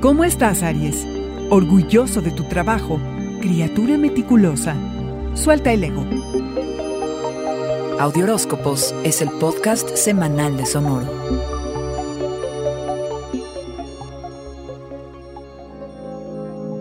¿Cómo estás, Aries? Orgulloso de tu trabajo, criatura meticulosa. Suelta el ego. Audioróscopos es el podcast semanal de Sonoro.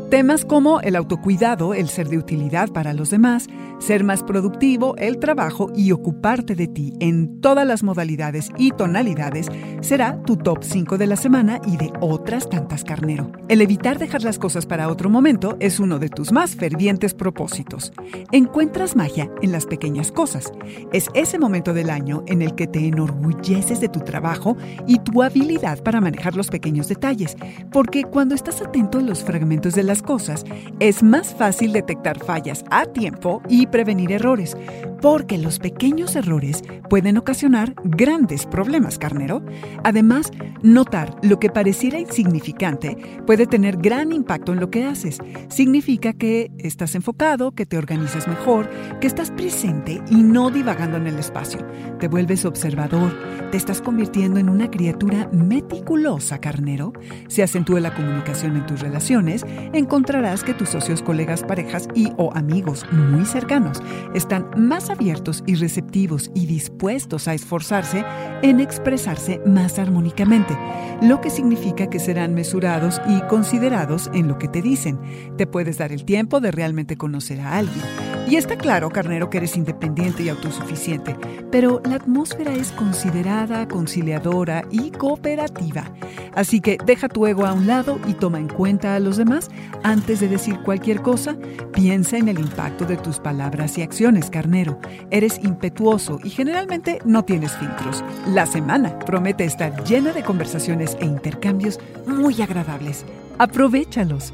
Temas como el autocuidado, el ser de utilidad para los demás, ser más productivo, el trabajo y ocuparte de ti en todas las modalidades y tonalidades será tu top 5 de la semana y de otras tantas carnero. El evitar dejar las cosas para otro momento es uno de tus más fervientes propósitos. Encuentras magia en las pequeñas cosas. Es ese momento del año en el que te enorgulleces de tu trabajo y tu habilidad para manejar los pequeños detalles, porque cuando estás atento a los fragmentos de las cosas, es más fácil detectar fallas a tiempo y prevenir errores, porque los pequeños errores pueden ocasionar grandes problemas, carnero. Además, notar lo que pareciera insignificante puede tener gran impacto en lo que haces. Significa que estás enfocado, que te organizas mejor, que estás presente y no divagando en el espacio. Te vuelves observador, te estás convirtiendo en una criatura meticulosa, carnero. Se acentúa la comunicación en tus relaciones, encontrarás que tus socios, colegas, parejas y o amigos muy cercanos están abiertos y receptivos y dispuestos a esforzarse en expresarse más armónicamente, lo que significa que serán mesurados y considerados en lo que te dicen. Te puedes dar el tiempo de realmente conocer a alguien. Y está claro, carnero, que eres independiente y autosuficiente, pero la atmósfera es considerada, conciliadora y cooperativa. Así que deja tu ego a un lado y toma en cuenta a los demás antes de decir cualquier cosa. Piensa en el impacto de tus palabras y acciones, carnero. Eres impetuoso y generalmente no tienes filtros. La semana promete estar llena de conversaciones e intercambios muy agradables. Aprovechalos.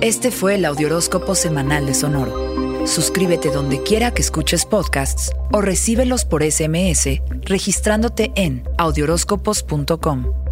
Este fue el Audioróscopo semanal de Sonoro. Suscríbete donde quiera que escuches podcasts o recíbelos por SMS registrándote en audioróscopos.com.